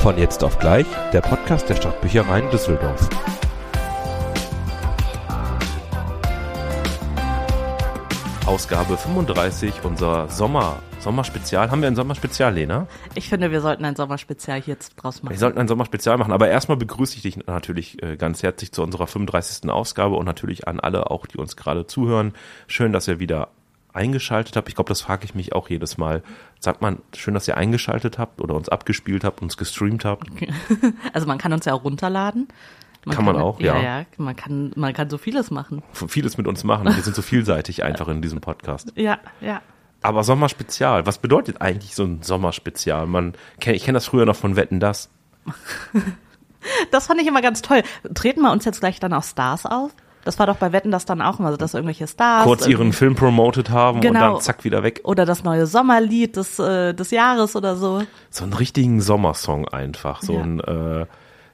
Von jetzt auf gleich, der Podcast der Stadtbüchereien Düsseldorf. Ausgabe 35, unser Sommer, Sommerspezial. Haben wir ein Sommerspezial, Lena? Ich finde, wir sollten ein Sommerspezial jetzt draus machen. Wir sollten ein Sommerspezial machen, aber erstmal begrüße ich dich natürlich äh, ganz herzlich zu unserer 35. Ausgabe und natürlich an alle auch, die uns gerade zuhören. Schön, dass ihr wieder eingeschaltet habt. Ich glaube, das frage ich mich auch jedes Mal. Sagt man, schön, dass ihr eingeschaltet habt oder uns abgespielt habt, uns gestreamt habt. Also man kann uns ja auch runterladen. Kann man auch, ja. Ja, ja, man kann, man kann so vieles machen. Vieles mit uns machen. Wir sind so vielseitig einfach in diesem Podcast. Ja, ja. Aber Sommerspezial, was bedeutet eigentlich so ein Sommerspezial? Man, ich kenne das früher noch von Wetten, das. Das fand ich immer ganz toll. Treten wir uns jetzt gleich dann auch Stars auf? Das war doch bei Wetten das dann auch immer dass irgendwelche Stars. Kurz ihren Film promoted haben und Genau. dann zack wieder weg. Oder das neue Sommerlied des, äh, des Jahres oder so. So einen richtigen Sommersong einfach. So Ja. ein, äh,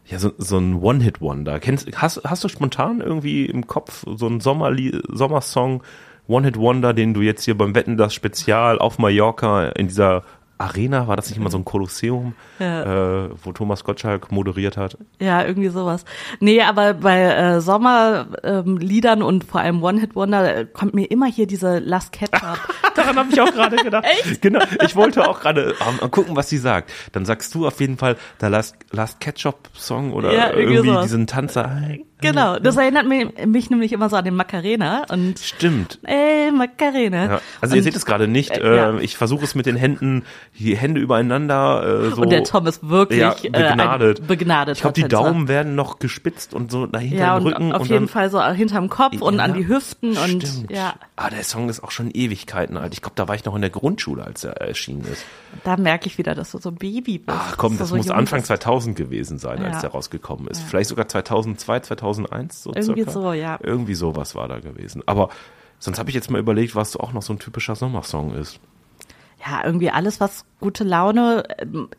ja, so, so ein One-Hit-Wonder. Kennst, hast, hast du spontan irgendwie im Kopf so einen Sommerli Sommersong, One-Hit-Wonder, den du jetzt hier beim Wetten, das Spezial auf Mallorca in dieser Arena, war das nicht immer so ein Kolosseum, äh, wo Thomas Gottschalk moderiert hat? Ja, irgendwie sowas. Nee, aber bei äh, Sommerliedern ähm, und vor allem One-Hit-Wonder kommt mir immer hier diese Last Ketchup. Daran habe ich auch gerade gedacht. Echt? Genau. Ich wollte auch gerade ähm, gucken, was sie sagt. Dann sagst du auf jeden Fall der Last, Last Ketchup Song oder Ja, irgendwie irgendwie diesen Tanzer. Genau, das erinnert mich, mich nämlich immer so an den Macarena und Stimmt. ey, Macarena. Ja. Also ihr Und- seht es gerade nicht. Äh, Äh, ja. Ich versuche es mit den Händen, die Hände übereinander. Äh, so. Und der Tom ist wirklich ja, äh, begnadet. ein begnadeter Ich glaube, die. Daumen werden noch gespitzt und so dahinter ja, im und Rücken. auf und jeden dann, Fall so hinterm Kopf und an die Hüften und Stimmt. ja, Ah, der Song ist auch schon Ewigkeiten alt. Ich glaube, da war ich noch in der Grundschule, als er erschienen ist. da merke ich wieder, dass du so ein Baby bist. Ach komm, dass du das so muss Anfang bist. 2000 gewesen sein, als der rausgekommen ist. Vielleicht sogar 2002, 2001 so Irgendwie circa. so, ja. Irgendwie sowas war da gewesen. Aber sonst habe ich jetzt mal überlegt, was so auch noch so ein typischer Sommersong ist. Ja, irgendwie alles, was gute Laune.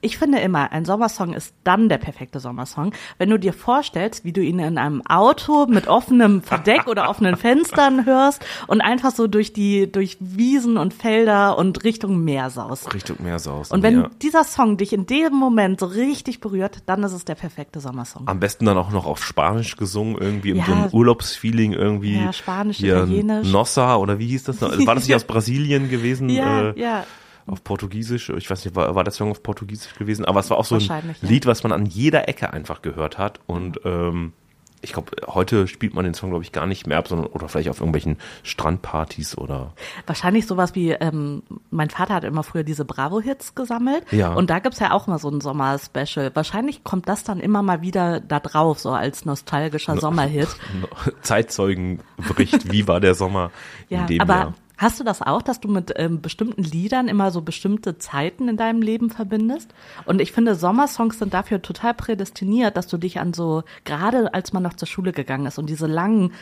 Ich finde immer, ein Sommersong ist dann der perfekte Sommersong, wenn du dir vorstellst, wie du ihn in einem Auto mit offenem Verdeck oder offenen Fenstern hörst und einfach so durch die, durch Wiesen und Felder und Richtung Meer saust. Richtung Meersaus. Und wenn ja. dieser Song dich in dem Moment so richtig berührt, dann ist es der perfekte Sommersong. Am besten dann auch noch auf Spanisch gesungen, irgendwie in Ja. so einem Urlaubsfeeling irgendwie. Ja, Spanisch, Italienisch. Nossa oder wie hieß das? noch? War das nicht aus Brasilien gewesen? Ja, äh, ja. Auf Portugiesisch. Ich weiß nicht, war, war das Song auf Portugiesisch gewesen? Aber es war auch so ein. Lied, was man an jeder Ecke einfach gehört hat. Und ähm, ich glaube, heute spielt man den Song, glaube ich, gar nicht mehr ab, sondern oder vielleicht auf irgendwelchen Strandpartys oder. Wahrscheinlich sowas wie, ähm, mein Vater hat immer früher diese Bravo-Hits gesammelt. Ja. Und da gibt's ja auch mal so ein Sommer-Special. Wahrscheinlich kommt das dann immer mal wieder da drauf, so als nostalgischer Sommerhit. Zeitzeugenbericht, wie war der Sommer Ja, in dem aber Jahr? Hast du das auch, dass du mit ähm, bestimmten Liedern immer so bestimmte Zeiten in deinem Leben verbindest? Und ich finde, Sommersongs sind dafür total prädestiniert, dass du dich an so, gerade als man noch zur Schule gegangen ist und diese langen,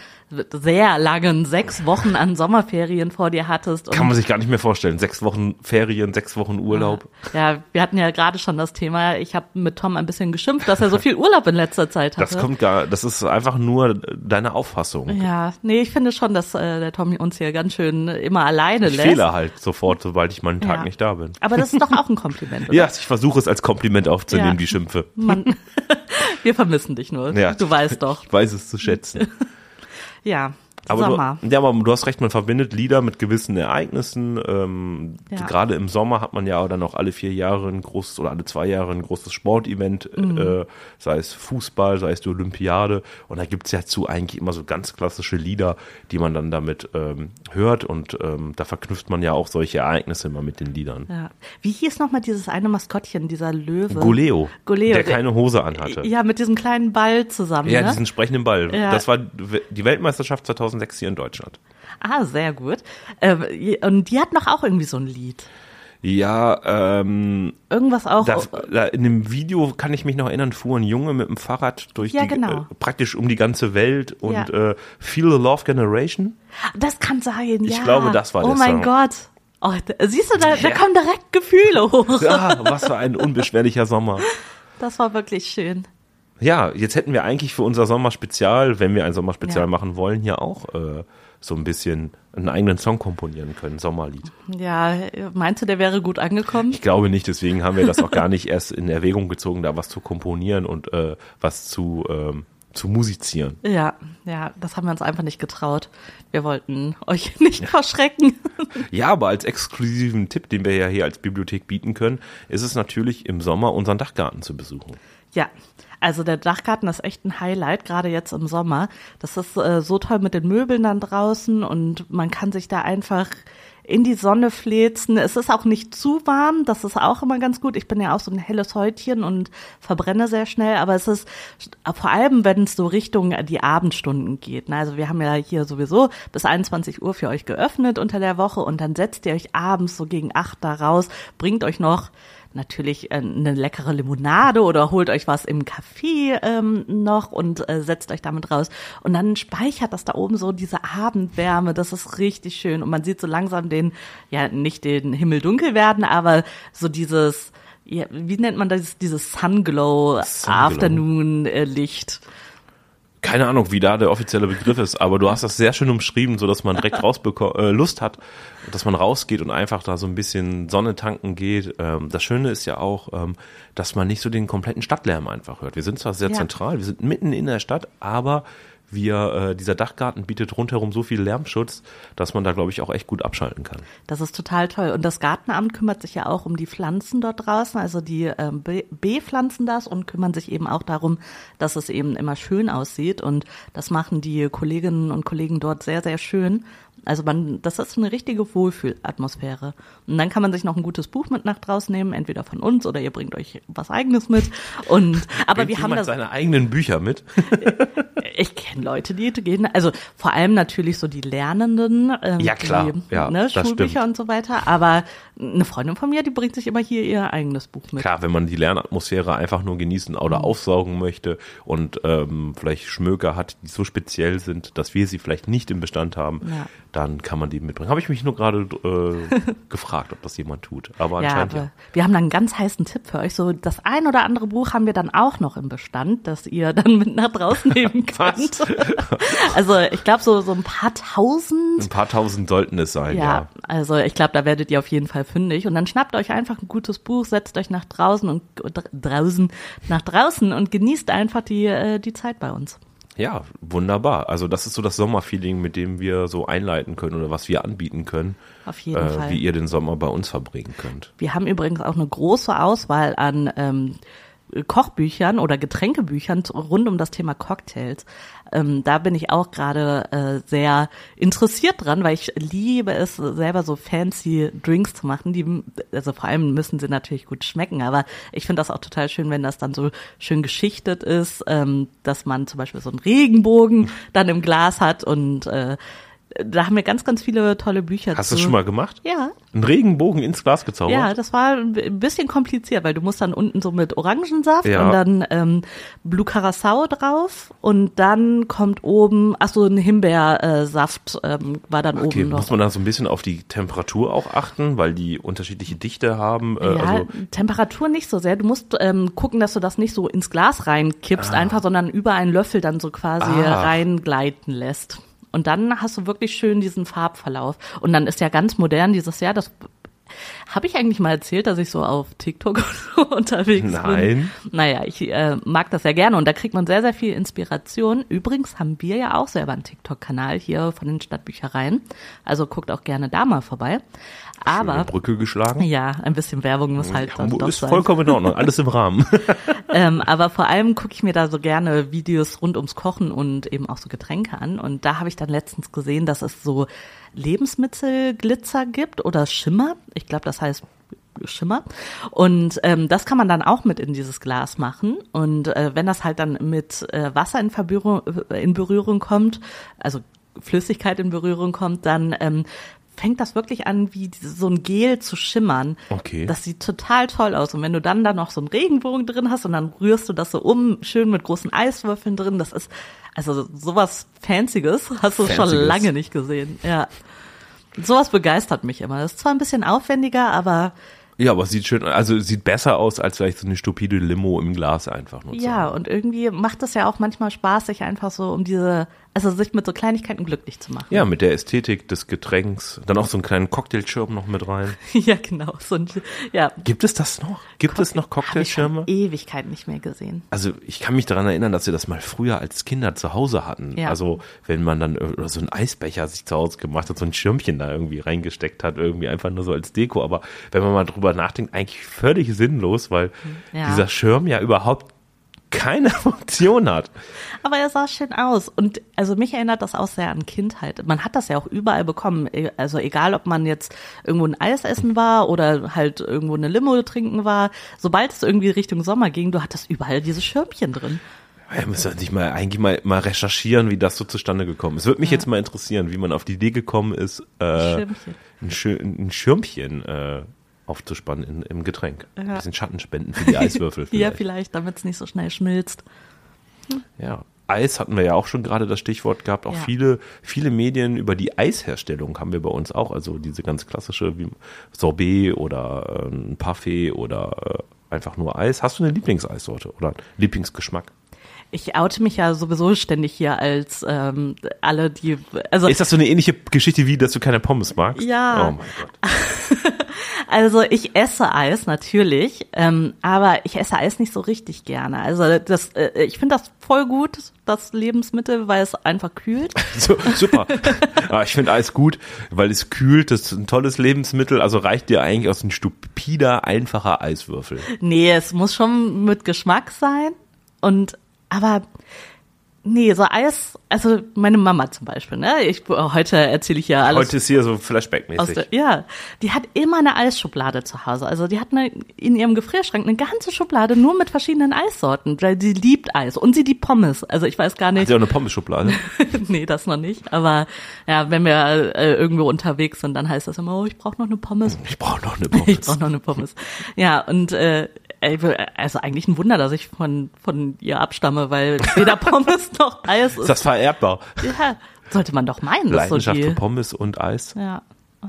sehr langen sechs Wochen an Sommerferien vor dir hattest. Und Kann man sich gar nicht mehr vorstellen. Sechs Wochen Ferien, sechs Wochen Urlaub. Ja, wir hatten ja gerade schon das Thema, ich habe mit Tom ein bisschen geschimpft, dass er so viel Urlaub in letzter Zeit hatte. Das kommt gar, das ist einfach nur deine Auffassung. ja, nee, ich finde schon, dass äh, der Tom uns hier ganz schön immer alleine Ich lässt. fehle halt sofort, sobald ich mal einen Tag Ja. nicht da bin. Aber das ist doch auch ein Kompliment, oder? Ja, ich versuche es als Kompliment aufzunehmen, Ja. die Schimpfe. Man, wir vermissen dich nur. Ja. Du weißt doch. Ich weiß es zu schätzen. Ja, Aber Sommer. Du, ja, aber du hast recht, man verbindet Lieder mit gewissen Ereignissen. Ähm, Ja. Gerade im Sommer hat man ja dann auch alle vier Jahre ein großes oder alle zwei Jahre ein großes Sportevent, Mhm. äh, sei es Fußball, sei es die Olympiade. Und da gibt's ja zu eigentlich immer so ganz klassische Lieder, die man dann damit ähm, hört. Und ähm, da verknüpft man ja auch solche Ereignisse immer mit den Liedern. Ja. Wie hieß nochmal dieses eine Maskottchen, dieser Löwe? Goleo, Goleo, der keine Hose anhatte. Ja, mit diesem kleinen Ball zusammen. Ja, ne? diesen sprechenden Ball. Ja. Das war die Weltmeisterschaft 2006 hier in Deutschland. Ah, sehr gut. Ähm, und die hat noch auch irgendwie so ein Lied. Ja, ähm, Irgendwas auch. das, da in dem Video kann ich mich noch erinnern, fuhr ein Junge mit dem Fahrrad durch Ja, die, genau. äh, praktisch um die ganze Welt und Ja. äh, Feel the Love Generation. Das kann sein, ja. Ich glaube, das war Oh der mein Song. Gott. Oh, siehst du, da, da kommen direkt Gefühle hoch. Ja, was für ein unbeschwerlicher Sommer. Das war wirklich schön. Ja, jetzt hätten wir eigentlich für unser Sommerspezial, wenn wir ein Sommerspezial Ja. machen wollen, hier auch äh, so ein bisschen einen eigenen Song komponieren können, Sommerlied. Ja, meinst du, der wäre gut angekommen? Ich glaube nicht, deswegen haben wir das auch gar nicht erst in Erwägung gezogen, da was zu komponieren und äh, was zu ähm, zu musizieren. Ja, ja, das haben wir uns einfach nicht getraut. Wir wollten euch nicht verschrecken. Ja, aber als exklusiven Tipp, den wir ja hier als Bibliothek bieten können, ist es natürlich im Sommer unseren Dachgarten zu besuchen. Ja, also der Dachgarten ist echt ein Highlight, gerade jetzt im Sommer. Das ist äh, so toll mit den Möbeln dann draußen und man kann sich da einfach in die Sonne fläzen. Es ist auch nicht zu warm, das ist auch immer ganz gut. Ich bin ja auch so ein helles Häutchen und verbrenne sehr schnell, aber es ist vor allem, wenn es so Richtung die Abendstunden geht. Ne? Also wir haben ja hier sowieso bis 21 Uhr für euch geöffnet unter der Woche und dann setzt ihr euch abends so gegen acht da raus, bringt euch noch natürlich äh, eine leckere Limonade oder holt euch was im Café ähm, noch und äh, setzt euch damit raus. Und dann speichert das da oben so diese Abendwärme. Das ist richtig schön. Und man sieht so langsam den, ja, nicht den Himmel dunkel werden, aber so dieses, ja, wie nennt man das, dieses Sunglow, Sunglow. Afternoon-Licht. Keine Ahnung, wie da der offizielle Begriff ist, aber du hast das sehr schön umschrieben, so dass man direkt raus äh, Lust hat, dass man rausgeht und einfach da so ein bisschen Sonne tanken geht. Ähm, das Schöne ist ja auch, ähm, dass man nicht so den kompletten Stadtlärm einfach hört. Wir sind zwar sehr ja. zentral, wir sind mitten in der Stadt, aber wir, äh, dieser Dachgarten bietet rundherum so viel Lärmschutz, dass man da, glaube ich, auch echt gut abschalten kann. Das ist total toll. Und das Gartenamt kümmert sich ja auch um die Pflanzen dort draußen. Also die ähm, bepflanzen das und kümmern sich eben auch darum, dass es eben immer schön aussieht. Und das machen die Kolleginnen und Kollegen dort sehr, sehr schön. Also man, das ist eine richtige Wohlfühlatmosphäre. Und dann kann man sich noch ein gutes Buch mit nach draußen nehmen, entweder von uns oder ihr bringt euch was eigenes mit. Und aber Bringt wir haben das seine eigenen Bücher mit. ich kenne Leute, die gehen, also vor allem natürlich so die Lernenden, ähm, ja klar, die, ja, ne, Schulbücher und so weiter. Aber eine Freundin von mir, die bringt sich immer hier ihr eigenes Buch mit. Klar, wenn man die Lernatmosphäre einfach nur genießen oder mhm. aufsaugen möchte und ähm, vielleicht Schmöker hat, die so speziell sind, dass wir sie vielleicht nicht im Bestand haben, ja dann kann man die mitbringen. Habe ich mich nur gerade äh, gefragt, ob das jemand tut. Aber ja, anscheinend aber ja. Wir haben dann einen ganz heißen Tipp für euch. So das ein oder andere Buch haben wir dann auch noch im Bestand, das ihr dann mit nach draußen nehmen könnt. also ich glaube so so ein paar tausend. Ein paar tausend sollten es sein. Ja, ja. also ich glaube, da werdet ihr auf jeden Fall fündig. Und dann schnappt euch einfach ein gutes Buch, setzt euch nach draußen und draußen nach draußen und genießt einfach die äh, die Zeit bei uns. Ja, wunderbar. Also das ist so das Sommerfeeling, mit dem wir so einleiten können oder was wir anbieten können. Auf jeden äh, Fall. Wie ihr den Sommer bei uns verbringen könnt. Wir haben übrigens auch eine große Auswahl an ähm, Kochbüchern oder Getränkebüchern rund um das Thema Cocktails. Ähm, da bin ich auch gerade äh, sehr interessiert dran, weil ich liebe es, selber so fancy Drinks zu machen. Die, also vor allem müssen sie natürlich gut schmecken, aber ich finde das auch total schön, wenn das dann so schön geschichtet ist, ähm, dass man zum Beispiel so einen Regenbogen dann im Glas hat und äh, da haben wir ganz, ganz viele tolle Bücher Hast du das schon mal gemacht? Ja. Einen Regenbogen ins Glas gezaubert? Ja, das war ein bisschen kompliziert, weil du musst dann unten so mit Orangensaft ja. und dann ähm, Blue Curacao drauf und dann kommt oben, ach so, ein Himbeersaft ähm, war dann okay, oben noch. Muss man da so ein bisschen auf die Temperatur auch achten, weil die unterschiedliche Dichte haben? Äh, ja, also Temperatur nicht so sehr. Du musst ähm, gucken, dass du das nicht so ins Glas reinkippst ah. einfach, sondern über einen Löffel dann so quasi ah. reingleiten lässt. Und dann hast du wirklich schön diesen Farbverlauf. Und dann ist ja ganz modern dieses Jahr, das habe ich eigentlich mal erzählt, dass ich so auf TikTok unterwegs Nein. bin? Nein. Naja, ich äh, mag das sehr gerne und da kriegt man sehr, sehr viel Inspiration. Übrigens haben wir ja auch selber einen TikTok-Kanal hier von den Stadtbüchereien. Also guckt auch gerne da mal vorbei. Aber Schöne Brücke geschlagen. Ja, ein bisschen Werbung muss halt dann doch ist sein. vollkommen in Ordnung, alles im Rahmen. ähm, aber vor allem gucke ich mir da so gerne Videos rund ums Kochen und eben auch so Getränke an. Und da habe ich dann letztens gesehen, dass es so Lebensmittelglitzer gibt oder Schimmer. Ich glaube, das heißt Schimmer. Und ähm, das kann man dann auch mit in dieses Glas machen. Und äh, wenn das halt dann mit äh, Wasser in, Verbührung, äh, in Berührung kommt, also Flüssigkeit in Berührung kommt, dann ähm, fängt das wirklich an, wie so ein Gel zu schimmern. Okay. Das sieht total toll aus. Und wenn du dann da noch so einen Regenbogen drin hast und dann rührst du das so um, schön mit großen Eiswürfeln drin, das ist, also sowas Fancyes hast du Fancyes. schon lange nicht gesehen. Ja. Sowas begeistert mich immer. Das ist zwar ein bisschen aufwendiger, aber ja, aber sieht schön, also sieht besser aus als vielleicht so eine stupide Limo im Glas einfach nur. Ja, und irgendwie macht es ja auch manchmal Spaß, sich einfach so um diese Also sich mit so Kleinigkeiten glücklich zu machen. Ja, mit der Ästhetik des Getränks. Dann auch so einen kleinen Cocktailschirm noch mit rein. ja, genau. So ein, ja. Gibt es das noch? Gibt es noch Habe ich schon Cocktailschirme? Ewigkeit nicht mehr gesehen. Also ich kann mich daran erinnern, dass wir das mal früher als Kinder zu Hause hatten. Ja. Also wenn man dann äh, oder so einen Eisbecher sich zu Hause gemacht hat, so ein Schirmchen da irgendwie reingesteckt hat, irgendwie einfach nur so als Deko. Aber wenn man mal drüber nachdenkt, eigentlich völlig sinnlos, weil Ja. dieser Schirm ja überhaupt keine Funktion hat. Aber er sah schön aus. Und also mich erinnert das auch sehr an Kindheit. Man hat das ja auch überall bekommen. E- Also egal, ob man jetzt irgendwo ein Eis essen war oder halt irgendwo eine Limo trinken war. Sobald es irgendwie Richtung Sommer ging, du hattest überall diese Schirmchen drin. Ja, müssen wir sich mal eigentlich mal, mal recherchieren, wie das so zustande gekommen ist. Es würde mich jetzt mal interessieren, wie man auf die Idee gekommen ist, äh, Schirmchen. ein, Schir ein Schirmchen äh, aufzuspannen in, im Getränk. Ein Ja. bisschen Schatten spenden für die Eiswürfel. Ja, vielleicht. vielleicht, damit es nicht so schnell schmilzt. Ja. Eis hatten wir ja auch schon gerade das Stichwort gehabt. Auch Ja. viele, viele Medien über die Eisherstellung haben wir bei uns auch. Also diese ganz klassische wie Sorbet oder äh, ein Parfait oder äh, einfach nur Eis. Hast du eine Lieblingseissorte oder Lieblingsgeschmack? Ich oute mich ja sowieso ständig hier als ähm, alle, die also Ist das so eine ähnliche Geschichte wie, dass du keine Pommes magst? Ja. Oh mein Gott. Also ich esse Eis natürlich, ähm, aber ich esse Eis nicht so richtig gerne. Also das, äh, ich finde das voll gut, das Lebensmittel, weil es einfach kühlt. So, super. ja, ich finde Eis gut, weil es kühlt. Das ist ein tolles Lebensmittel. Also reicht dir eigentlich aus ein stupider, einfacher Eiswürfel. Nee, es muss schon mit Geschmack sein. Und aber nee, so Eis, also meine Mama zum Beispiel, ne? Ich heute erzähle ich ja alles. Heute ist hier so Flashback-mäßig. ja, die hat immer eine Eisschublade zu Hause. Also die hat eine, in ihrem Gefrierschrank eine ganze Schublade nur mit verschiedenen Eissorten, weil sie liebt Eis und sie liebt Pommes. Also ich weiß gar Hat nicht, sie auch eine Pommes-Schublade? nee, das noch nicht. Aber ja, wenn wir äh, irgendwo unterwegs sind, dann heißt das immer, oh, ich brauche noch eine Pommes. Ich brauche noch eine Ich Pommes. brauche noch eine Pommes. Ja, und äh, also eigentlich ein Wunder, dass ich von von ihr abstamme, weil weder Pommes noch Eis Ist ist. das vererbbar? Ja, sollte man doch meinen, das ist so Leidenschaft die. für Pommes und Eis. Ja,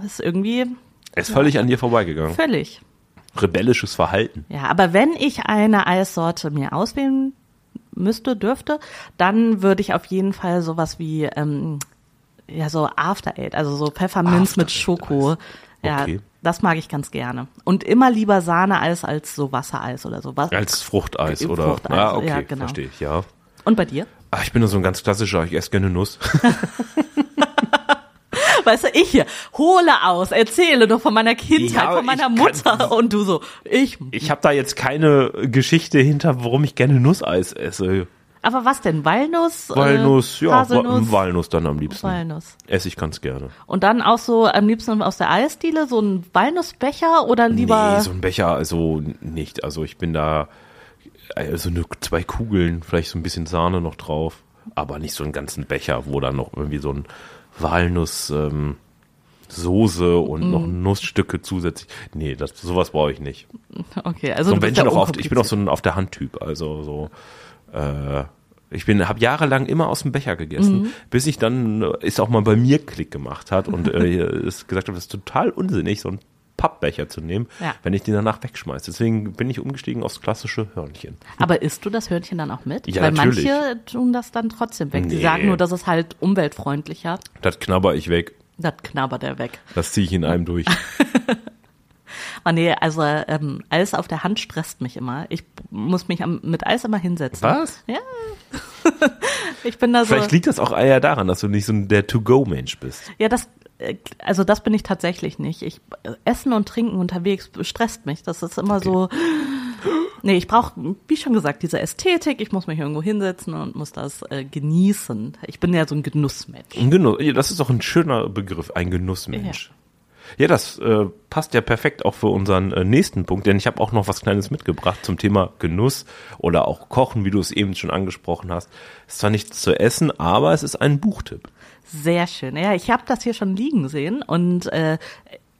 ist irgendwie Er ist völlig an dir vorbeigegangen. völlig. Rebellisches Verhalten. Ja, aber wenn ich eine Eissorte mir auswählen müsste, dürfte, dann würde ich auf jeden Fall sowas wie ähm, ja so After Eight, also so Pfefferminz After mit Schoko. Eis. Ja, Okay. das mag ich ganz gerne. Und immer lieber Sahneeis als so Wassereis oder so. Was? Als Fruchteis oder. Fruchteis, ah, okay, ja, genau. verstehe ich, ja. Und bei dir? Ach, ich bin nur so ein ganz klassischer, ich esse gerne Nuss. Weißt du, ich hier, hole aus, erzähle doch von meiner Kindheit, Ja, von meiner Mutter kann- und du so, ich. Ich habe da jetzt keine Geschichte hinter, warum ich gerne Nusseis esse. Aber was denn? Walnuss? äh, Walnuss, ja, Wa- Haselnuss? Walnuss dann am liebsten. Walnuss. Esse ich ganz gerne. Und dann auch so am liebsten aus der Eisdiele, so ein Walnussbecher oder lieber. Nee, so ein Becher, also nicht. Also ich bin da, also nur zwei Kugeln, vielleicht so ein bisschen Sahne noch drauf, aber nicht so einen ganzen Becher, wo dann noch irgendwie so ein Walnuss, ähm, Soße und noch Mhm. Nussstücke zusätzlich. Nee, das, sowas brauche ich nicht. okay, also So du bist Bändchen auch auf, ich bin auch so ein auf der Hand Typ, also so, äh, ich bin, habe jahrelang immer aus dem Becher gegessen, Mhm. bis ich dann äh, ist auch mal bei mir Klick gemacht hat und äh, es gesagt habe, das ist total unsinnig, so einen Pappbecher zu nehmen, Ja. wenn ich den danach wegschmeiße. Deswegen bin ich umgestiegen aufs klassische Hörnchen. Aber isst du das Hörnchen dann auch mit? Ja, Weil natürlich. manche tun das dann trotzdem weg. Die Nee. sagen nur, das ist halt umweltfreundlicher. Das knabber ich weg. Das knabbert er weg. Das ziehe ich in einem durch. Oh nee, also ähm, Eis auf der Hand stresst mich immer. Ich muss mich am, mit Eis immer hinsetzen. Was? Ja. ich bin da so. Vielleicht liegt das auch eher daran, dass du nicht so ein der To-Go-Mensch bist. Ja, das, äh, also das bin ich tatsächlich nicht. Ich Essen und Trinken unterwegs stresst mich. Das ist immer so. Nee, ich brauche, wie schon gesagt, diese Ästhetik. Ich muss mich irgendwo hinsetzen und muss das äh, genießen. Ich bin ja so ein Genussmensch. Ein Genuss, ja, das ist auch ein schöner Begriff, ein Genussmensch. Ja, das äh, passt ja perfekt auch für unseren äh, nächsten Punkt, denn ich habe auch noch was Kleines mitgebracht zum Thema Genuss oder auch Kochen, wie du es eben schon angesprochen hast. Ist zwar nichts zu essen, aber es ist ein Buchtipp. Sehr schön. Ja, ich habe das hier schon liegen sehen und äh,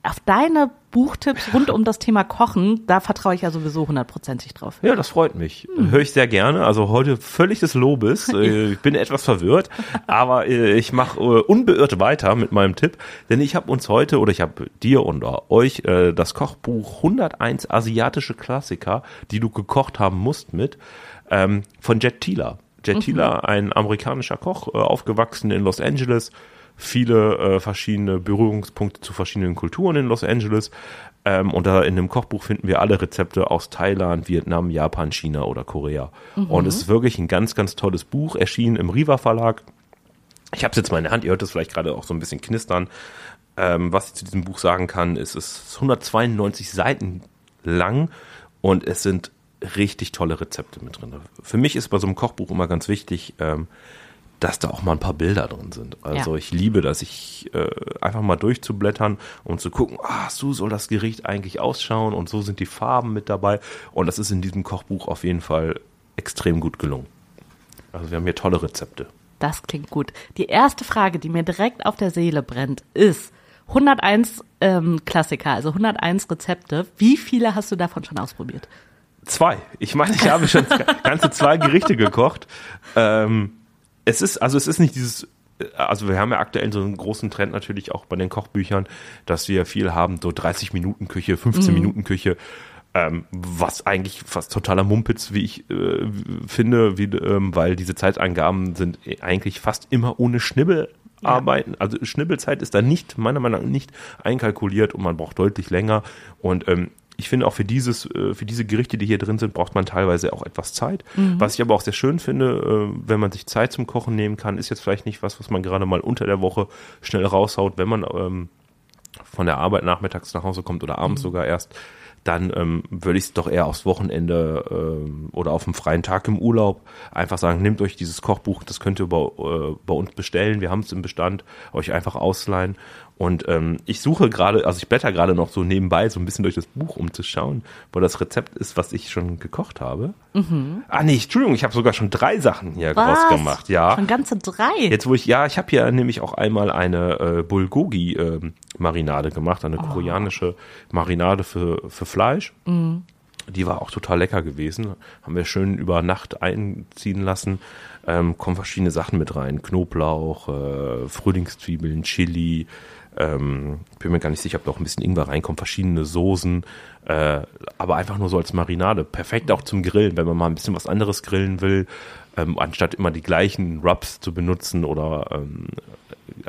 auf deine Buchtipps rund um das Thema Kochen, da vertraue ich ja sowieso hundertprozentig drauf. Ja, das freut mich. Höre ich sehr gerne. Also heute völlig des Lobes. Äh, Ich bin etwas verwirrt, aber äh, ich mache äh, unbeirrt weiter mit meinem Tipp, denn ich habe uns heute oder ich habe dir und euch das Kochbuch 101 asiatische Klassiker, die du gekocht haben musst, mit ähm, von Jet Thieler. Jet Thieler, ein amerikanischer Koch, aufgewachsen in Los Angeles, viele äh, verschiedene Berührungspunkte zu verschiedenen Kulturen in Los Angeles. Ähm, und da in dem Kochbuch finden wir alle Rezepte aus Thailand, Vietnam, Japan, China oder Korea. Und es ist wirklich ein ganz, ganz tolles Buch, erschienen im Riva Verlag. Ich habe es jetzt mal in der Hand, ihr hört es vielleicht gerade auch so ein bisschen knistern. Ähm, was ich zu diesem Buch sagen kann, ist, es ist 192 Seiten lang und es sind richtig tolle Rezepte mit drin. Für mich ist bei so einem Kochbuch immer ganz wichtig, ähm, dass da auch mal ein paar Bilder drin sind. Also Ja. ich liebe das, ich äh, einfach mal durchzublättern und zu gucken, ah, so soll das Gericht eigentlich ausschauen und so sind die Farben mit dabei. Und das ist in diesem Kochbuch auf jeden Fall extrem gut gelungen. Also wir haben hier tolle Rezepte. Das klingt gut. Die erste Frage, die mir direkt auf der Seele brennt, ist 101 ähm, Klassiker, also 101 Rezepte. Wie viele hast du davon schon ausprobiert? Zwei. Ich meine, ich habe schon ganze zwei Gerichte gekocht. Ähm, es ist, also es ist nicht dieses, also wir haben ja aktuell so einen großen Trend natürlich auch bei den Kochbüchern, dass wir viel haben, so 30 Minuten Küche, 15 Minuten Küche, ähm, was eigentlich fast totaler Mumpitz, wie ich äh, finde, wie, ähm, weil diese Zeitangaben sind eigentlich fast immer ohne Schnibbel arbeiten. Also Schnibbelzeit ist da nicht, meiner Meinung nach nicht einkalkuliert und man braucht deutlich länger. Und ähm, ich finde auch für dieses, äh, für diese Gerichte, die hier drin sind, braucht man teilweise auch etwas Zeit. Was ich aber auch sehr schön finde, äh, wenn man sich Zeit zum Kochen nehmen kann, ist jetzt vielleicht nicht was, was man gerade mal unter der Woche schnell raushaut, wenn man ähm, von der Arbeit nachmittags nach Hause kommt oder abends sogar erst, dann ähm, würde ich es doch eher aufs Wochenende ähm, oder auf einem freien Tag im Urlaub einfach sagen, nehmt euch dieses Kochbuch, das könnt ihr bei, äh, bei uns bestellen, wir haben es im Bestand, euch einfach ausleihen. Und ähm, ich suche gerade, also ich blätter gerade noch so nebenbei so ein bisschen durch das Buch, um zu schauen, wo das Rezept ist, was ich schon gekocht habe. Ah nee, Entschuldigung, ich habe sogar schon drei Sachen hier draus gemacht, ja. Schon ganze drei. Jetzt wo ich, ja, ich habe hier nämlich auch einmal eine äh, Bulgogi-Marinade gemacht, eine koreanische Marinade für, für Fleisch. Die war auch total lecker gewesen. Haben wir schön über Nacht einziehen lassen. Ähm, kommen verschiedene Sachen mit rein. Knoblauch, äh, Frühlingszwiebeln, Chili. Ähm, bin mir gar nicht sicher, ob da auch ein bisschen Ingwer reinkommt. Verschiedene Soßen. Äh, aber einfach nur so als Marinade. Perfekt auch zum Grillen, wenn man mal ein bisschen was anderes grillen will. Ähm, anstatt immer die gleichen Rubs zu benutzen oder ähm,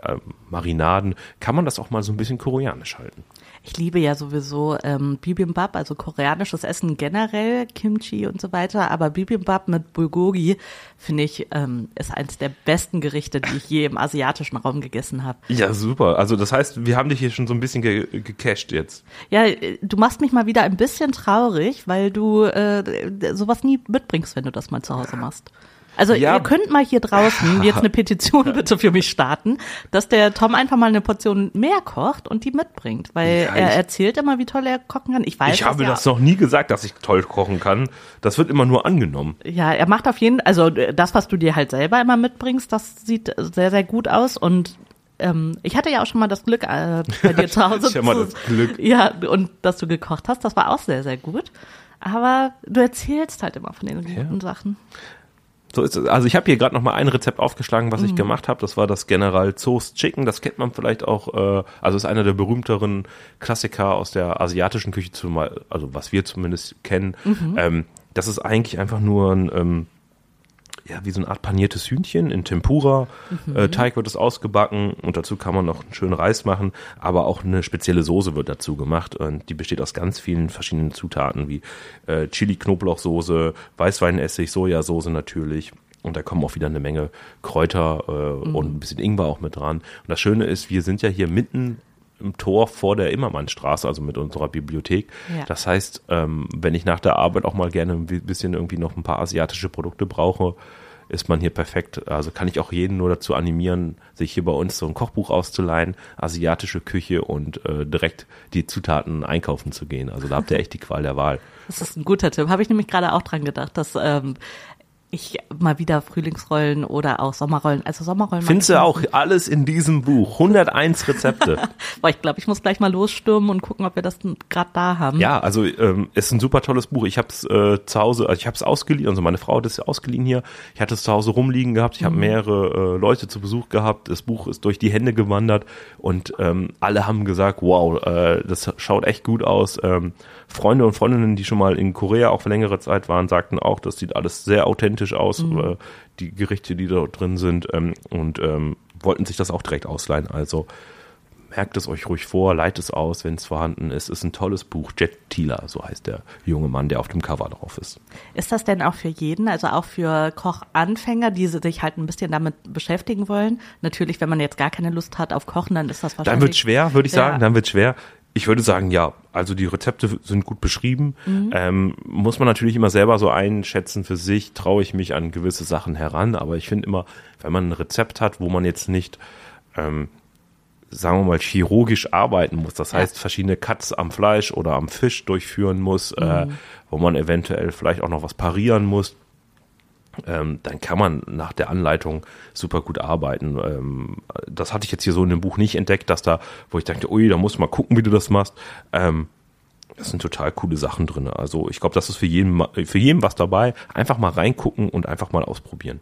äh, Marinaden, kann man das auch mal so ein bisschen koreanisch halten. Ich liebe ja sowieso ähm, Bibimbap, also koreanisches Essen generell, Kimchi und so weiter, aber Bibimbap mit Bulgogi finde ich ähm, ist eines der besten Gerichte, die ich je im asiatischen Raum gegessen habe. Ja, super. Also das heißt, wir haben dich hier schon so ein bisschen ge gecached jetzt. Ja, äh, du machst mich mal wieder ein bisschen traurig, weil du äh, sowas nie mitbringst, wenn du das mal zu Hause machst. Also Ja. ihr könnt mal hier draußen jetzt eine Petition bitte für mich starten, dass der Tom einfach mal eine Portion mehr kocht und die mitbringt, weil Ja, er ich- erzählt immer, wie toll er kochen kann. Ich weiß Ich habe ja, das noch nie gesagt, dass ich toll kochen kann. Das wird immer nur angenommen. Ja, er macht auf jeden also das, was du dir halt selber immer mitbringst, das sieht sehr, sehr gut aus und ähm, ich hatte ja auch schon mal das Glück, äh, bei dir zu Hause Schon mal zu, das Glück. Ja, und dass du gekocht hast, das war auch sehr, sehr gut. Aber du erzählst halt immer von den guten Sachen. So ist es. Also ich habe hier gerade noch mal ein Rezept aufgeschlagen, was ich gemacht habe. Das war das General Zoos Chicken. Das kennt man vielleicht auch. Äh, also ist einer der berühmteren Klassiker aus der asiatischen Küche, zumal, also was wir zumindest kennen. Ähm, das ist eigentlich einfach nur ein ähm, ja, wie so eine Art paniertes Hühnchen in Tempura. Äh, Teig wird es ausgebacken und dazu kann man noch einen schönen Reis machen, aber auch eine spezielle Soße wird dazu gemacht und die besteht aus ganz vielen verschiedenen Zutaten wie äh, Chili, Knoblauchsoße, Weißweinessig, Sojasauce natürlich. Und da kommen auch wieder eine Menge Kräuter äh, und ein bisschen Ingwer auch mit dran. Und das Schöne ist, wir sind ja hier mitten im Tor vor der Immermannstraße, also mit unserer Bibliothek. Ja. Das heißt, ähm, wenn ich nach der Arbeit auch mal gerne ein bisschen irgendwie noch ein paar asiatische Produkte brauche, ist man hier perfekt. Also kann ich auch jeden nur dazu animieren, sich hier bei uns so ein Kochbuch auszuleihen, asiatische Küche und äh, direkt die Zutaten einkaufen zu gehen. Also da habt ihr echt die Qual der Wahl. Das ist ein guter Tipp. Habe ich nämlich gerade auch dran gedacht, dass ähm, ich mal wieder Frühlingsrollen oder auch Sommerrollen, also Sommerrollen. Findest du auch alles in diesem Buch? 101 Rezepte. Boah, ich glaube, ich muss gleich mal losstürmen und gucken, ob wir das gerade da haben. Ja, also ähm, es ist ein super tolles Buch. Ich habe es äh, zu Hause, also ich habe es ausgeliehen, also meine Frau hat es ausgeliehen hier. Ich hatte es zu Hause rumliegen gehabt. Ich habe mehrere äh, Leute zu Besuch gehabt. Das Buch ist durch die Hände gewandert und ähm, alle haben gesagt, wow, äh, das schaut echt gut aus. Ähm, Freunde und Freundinnen, die schon mal in Korea auch für längere Zeit waren, sagten auch, das sieht alles sehr authentisch authentisch aus, äh, die Gerichte, die dort drin sind ähm, und ähm, wollten sich das auch direkt ausleihen. Also merkt es euch ruhig vor, leitet es aus, wenn es vorhanden ist. Ist ein tolles Buch. Jet Thieler, so heißt der junge Mann, der auf dem Cover drauf ist. Ist das denn auch für jeden, also auch für Kochanfänger, die sich halt ein bisschen damit beschäftigen wollen? Natürlich, wenn man jetzt gar keine Lust hat auf Kochen, dann ist das wahrscheinlich. Dann wird schwer, würde ich Ja. sagen. Dann wird schwer. Ich würde sagen, ja. Also die Rezepte sind gut beschrieben. Ähm, muss man natürlich immer selber so einschätzen für sich. Traue ich mich an gewisse Sachen heran. Aber ich finde immer, wenn man ein Rezept hat, wo man jetzt nicht ähm, sagen wir mal, chirurgisch arbeiten muss. Das Ja. heißt, verschiedene Cuts am Fleisch oder am Fisch durchführen muss, äh, wo man eventuell vielleicht auch noch was parieren muss. Ähm, dann kann man nach der Anleitung super gut arbeiten. Ähm, das hatte ich jetzt hier so in dem Buch nicht entdeckt, dass da, wo ich dachte, ui, da musst du mal gucken, wie du das machst. Ähm, das sind total coole Sachen drin. Also ich glaube, das ist für jeden, für jeden was dabei. Einfach mal reingucken und einfach mal ausprobieren.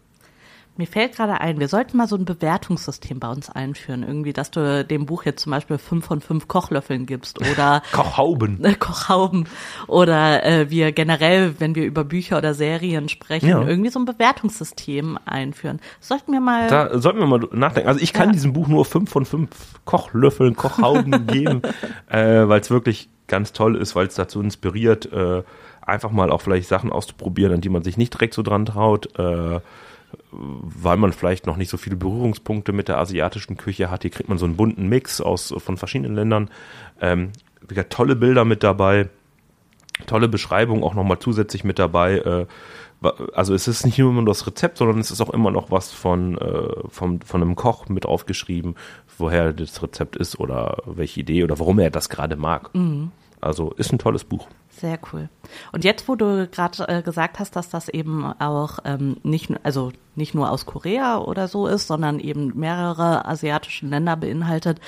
Mir fällt gerade ein, wir sollten mal so ein Bewertungssystem bei uns einführen. Irgendwie, dass du dem Buch jetzt zum Beispiel fünf von fünf Kochlöffeln gibst oder Kochhauben. Kochhauben oder äh, wir generell, wenn wir über Bücher oder Serien sprechen, Ja. irgendwie so ein Bewertungssystem einführen. Sollten wir mal. Da sollten wir mal nachdenken. Also ich kann Ja. diesem Buch nur fünf von fünf Kochlöffeln, Kochhauben geben, äh, weil es wirklich ganz toll ist, weil es dazu inspiriert, äh, einfach mal auch vielleicht Sachen auszuprobieren, an die man sich nicht direkt so dran traut, äh, weil man vielleicht noch nicht so viele Berührungspunkte mit der asiatischen Küche hat. Hier kriegt man so einen bunten Mix aus von verschiedenen Ländern. Ähm, tolle Bilder mit dabei, tolle Beschreibung auch nochmal zusätzlich mit dabei. Äh, also es ist nicht nur immer das Rezept, sondern es ist auch immer noch was von, äh, vom, von einem Koch mit aufgeschrieben, woher das Rezept ist oder welche Idee oder warum er das gerade mag. Also ist ein tolles Buch. Sehr cool. Und jetzt, wo du gerade äh, gesagt hast, dass das eben auch ähm, nicht, also nicht nur aus Korea oder so ist, sondern eben mehrere asiatische Länder beinhaltet,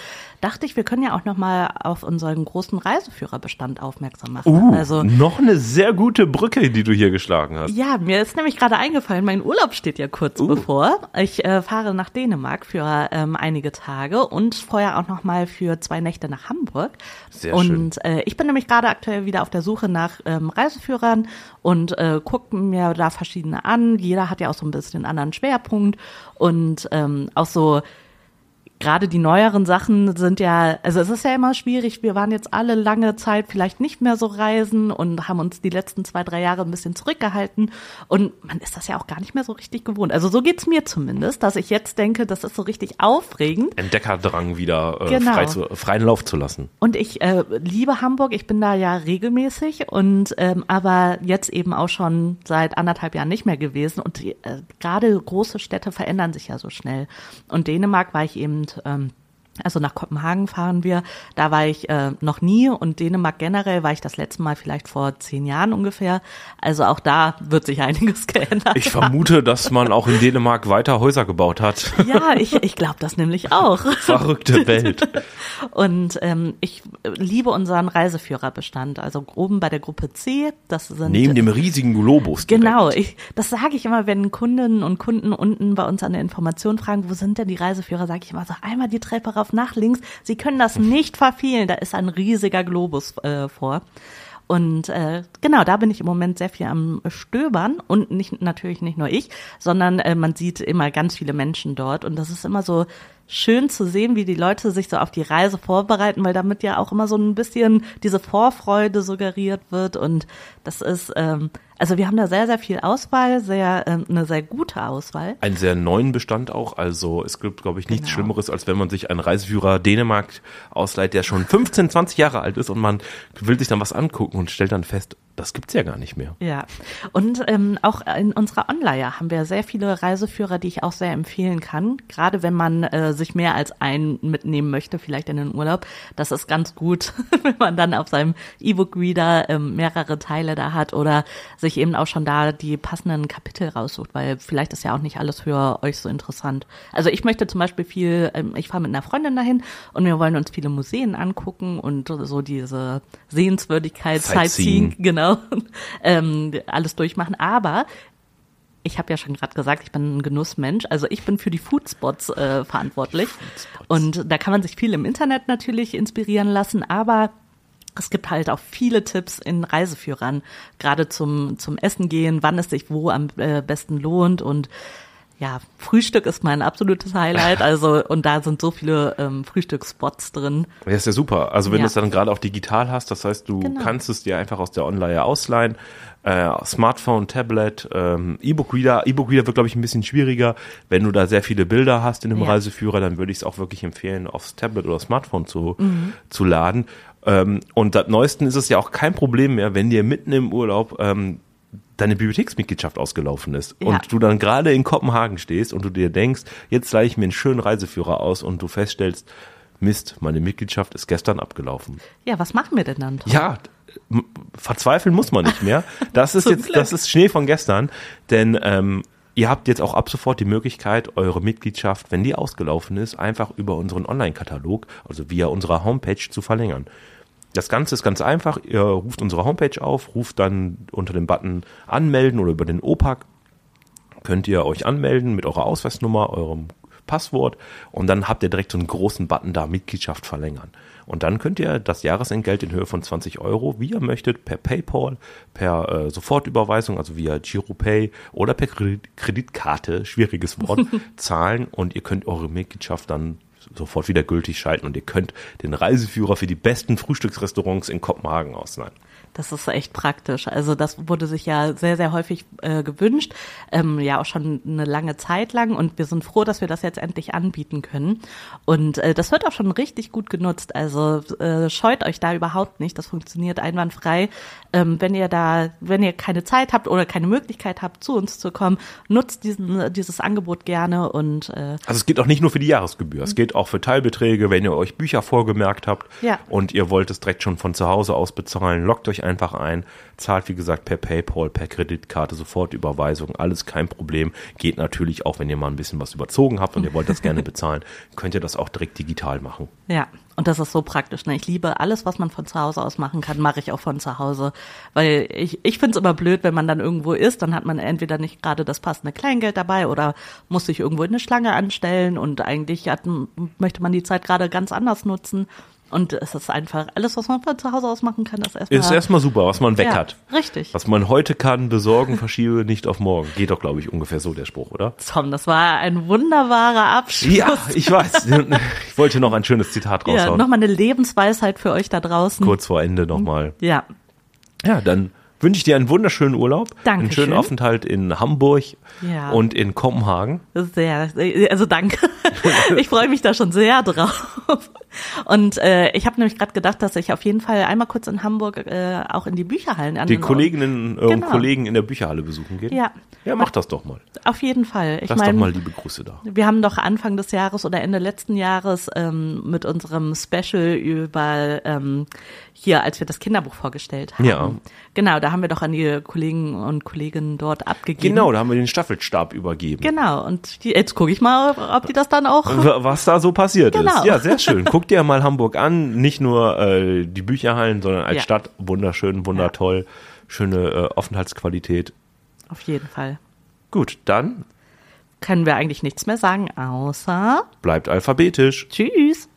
dachte ich, wir können ja auch noch mal auf unseren großen Reiseführerbestand aufmerksam machen. also noch eine sehr gute Brücke, die du hier geschlagen hast. ja, mir ist nämlich gerade eingefallen, mein Urlaub steht ja kurz Uh. bevor. Ich äh, fahre nach Dänemark für ähm, einige Tage und vorher auch noch mal für zwei Nächte nach Hamburg. Sehr und äh, ich bin nämlich gerade aktuell wieder auf der Suche nach ähm, Reiseführern und äh, gucke mir da verschiedene an. Jeder hat ja auch so ein bisschen einen anderen Schwerpunkt und ähm, auch so gerade die neueren Sachen sind ja, also es ist ja immer schwierig. Wir waren jetzt alle lange Zeit vielleicht nicht mehr so reisen und haben uns die letzten zwei, drei Jahre ein bisschen zurückgehalten. Und man ist das ja auch gar nicht mehr so richtig gewohnt. Also so geht's mir zumindest, dass ich jetzt denke, das ist so richtig aufregend. Entdeckerdrang wieder äh, Genau. frei zu, freien Lauf zu lassen. Und ich äh, liebe Hamburg, ich bin da ja regelmäßig und ähm, aber jetzt eben auch schon seit anderthalb Jahren nicht mehr gewesen. Und die, äh, gerade große Städte verändern sich ja so schnell. Und Dänemark war ich eben, ähm, also nach Kopenhagen fahren wir, da war ich äh, noch nie und Dänemark generell war ich das letzte Mal vielleicht vor zehn Jahren ungefähr. Also auch da wird sich einiges geändert. Ich vermute, dass man auch in Dänemark weiter Häuser gebaut hat. ja, ich, ich glaube das nämlich auch. Verrückte Welt. Und ähm, ich liebe unseren Reiseführerbestand. Also oben bei der Gruppe C, das sind Neben dem riesigen Globus. direkt. Genau, ich, das sage ich immer, wenn Kundinnen und Kunden unten bei uns an der Information fragen, wo sind denn die Reiseführer, sage ich immer so, einmal die Treppe rauf nach links. Sie können das nicht verfehlen, da ist ein riesiger Globus äh, vor. Und äh, genau, da bin ich im Moment sehr viel am Stöbern und nicht natürlich nicht nur ich, sondern äh, man sieht immer ganz viele Menschen dort und das ist immer so schön zu sehen, wie die Leute sich so auf die Reise vorbereiten, weil damit ja auch immer so ein bisschen diese Vorfreude suggeriert wird und das ist ähm, also wir haben da sehr sehr viel Auswahl, sehr ähm, eine sehr gute Auswahl. einen sehr neuen Bestand auch. Also es gibt, glaube ich, nichts Genau. Schlimmeres, als wenn man sich einen Reiseführer Dänemark ausleiht, der schon 15, 20 Jahre alt ist und man will sich dann was angucken und stellt dann fest, das gibt's ja gar nicht mehr. Ja, und ähm, auch in unserer Online haben wir sehr viele Reiseführer, die ich auch sehr empfehlen kann. Gerade wenn man äh, sich mehr als einen mitnehmen möchte, vielleicht in den Urlaub. Das ist ganz gut, wenn man dann auf seinem E-Book-Reader ähm, mehrere Teile da hat oder sich eben auch schon da die passenden Kapitel raussucht, weil vielleicht ist ja auch nicht alles für euch so interessant. Also ich möchte zum Beispiel viel, ähm, ich fahre mit einer Freundin dahin und wir wollen uns viele Museen angucken und so diese Sehenswürdigkeit, Sightseeing. Sightseeing, genau, ähm, alles durchmachen. Aber ich habe ja schon gerade gesagt, ich bin ein Genussmensch. Also ich bin für die Foodspots äh, verantwortlich. Und da kann man sich viel im Internet natürlich inspirieren lassen, aber Es gibt halt auch viele Tipps in Reiseführern, gerade zum, zum Essen gehen, wann es sich wo am äh, besten lohnt und ja, Frühstück ist mein absolutes Highlight. Also, und da sind so viele ähm, Frühstücksspots drin. Ja, ist ja super. Also wenn Ja. du es dann gerade auch digital hast, das heißt, du Genau. kannst es dir einfach aus der Online ausleihen. Äh, Smartphone, Tablet, ähm, E-Book-Reader. E-Book-Reader wird, glaube ich, ein bisschen schwieriger. Wenn du da sehr viele Bilder hast in dem Ja. Reiseführer, dann würde ich es auch wirklich empfehlen, aufs Tablet oder Smartphone zu, Mhm. zu laden. Ähm, und seit neuesten ist es ja auch kein Problem mehr, wenn dir mitten im Urlaub ähm, deine Bibliotheksmitgliedschaft ausgelaufen ist Ja. und du dann gerade in Kopenhagen stehst und du dir denkst, jetzt leihe ich mir einen schönen Reiseführer aus und du feststellst, Mist, meine Mitgliedschaft ist gestern abgelaufen. Ja, was machen wir denn dann? Tom? Ja, verzweifeln muss man nicht mehr. Das ist jetzt, Glück. das ist Schnee von gestern, denn ähm, ihr habt jetzt auch ab sofort die Möglichkeit, eure Mitgliedschaft, wenn die ausgelaufen ist, einfach über unseren Online-Katalog, also via unserer Homepage zu verlängern. Das Ganze ist ganz einfach. Ihr ruft unsere Homepage auf, ruft dann unter dem Button anmelden oder über den OPAC könnt ihr euch anmelden mit eurer Ausweisnummer, eurem Passwort und dann habt ihr direkt so einen großen Button da, Mitgliedschaft verlängern. Und dann könnt ihr das Jahresentgelt in Höhe von 20 Euro, wie ihr möchtet, per PayPal, per äh, Sofortüberweisung, also via GiroPay oder per Kredit Kreditkarte, schwieriges Wort, zahlen und ihr könnt eure Mitgliedschaft dann sofort wieder gültig schalten und ihr könnt den Reiseführer für die besten Frühstücksrestaurants in Kopenhagen ausleihen. Das ist echt praktisch. Also das wurde sich ja sehr, sehr häufig äh, gewünscht, ähm, ja auch schon eine lange Zeit lang und wir sind froh, dass wir das jetzt endlich anbieten können. Und äh, das wird auch schon richtig gut genutzt. Also äh, scheut euch da überhaupt nicht. Das funktioniert einwandfrei. Ähm, wenn ihr da, wenn ihr keine Zeit habt oder keine Möglichkeit habt, zu uns zu kommen, nutzt diesen, dieses Angebot gerne und äh, Also es geht auch nicht nur für die Jahresgebühr, es geht auch für Teilbeträge, wenn ihr euch Bücher vorgemerkt habt Ja. und ihr wollt es direkt schon von zu Hause aus bezahlen, loggt euch einfach ein, zahlt wie gesagt per PayPal, per Kreditkarte, Sofortüberweisung, alles kein Problem. Geht natürlich auch, wenn ihr mal ein bisschen was überzogen habt und ihr wollt das gerne bezahlen, könnt ihr das auch direkt digital machen. Ja, und das ist so praktisch. Ne? Ich liebe alles, was man von zu Hause aus machen kann, mache ich auch von zu Hause. Weil ich, ich finde es immer blöd, wenn man dann irgendwo ist, dann hat man entweder nicht gerade das passende Kleingeld dabei oder muss sich irgendwo in eine Schlange anstellen und eigentlich hat, möchte man die Zeit gerade ganz anders nutzen. Und es ist einfach, alles, was man von zu Hause aus machen kann, ist erstmal. Ist erstmal super, was man weg ja, hat. Richtig. Was man heute kann, besorgen, verschiebe nicht auf morgen. Geht doch, glaube ich, ungefähr so der Spruch, oder? Tom, das war ein wunderbarer Abschluss. Ja, ich weiß. Ich wollte noch ein schönes Zitat ja raushauen. nochmal eine Lebensweisheit für euch da draußen. Kurz vor Ende nochmal. Ja, Ja, dann wünsche ich dir einen wunderschönen Urlaub, einen Dankeschön. schönen Aufenthalt in Hamburg Ja. und in Kopenhagen. Sehr, also danke. Ich freue mich da schon sehr drauf. Und äh, ich habe nämlich gerade gedacht, dass ich auf jeden Fall einmal kurz in Hamburg äh, auch in die Bücherhallen an Die Kolleginnen und Genau. Kollegen in der Bücherhalle besuchen gehen. Ja. Ja, mach das doch mal. Auf jeden Fall. Ich Lass doch meine, mal liebe Grüße da. wir haben doch Anfang des Jahres oder Ende letzten Jahres ähm, mit unserem Special über ähm, hier, als wir das Kinderbuch vorgestellt haben. Ja. Genau, da haben wir doch an die Kollegen und Kolleginnen dort abgegeben. Genau, da haben wir den Staffelstab übergeben. Genau. Und die, jetzt gucke ich mal, ob die das dann auch. Was da so passiert Genau. ist. Ja, sehr schön. Guck dir mal Hamburg an. Nicht nur äh, die Bücherhallen, sondern als Ja. Stadt wunderschön, wundertoll. Schöne äh, Aufenthaltsqualität. Auf jeden Fall. Gut, dann Können wir eigentlich nichts mehr sagen, außer bleibt alphabetisch. Tschüss.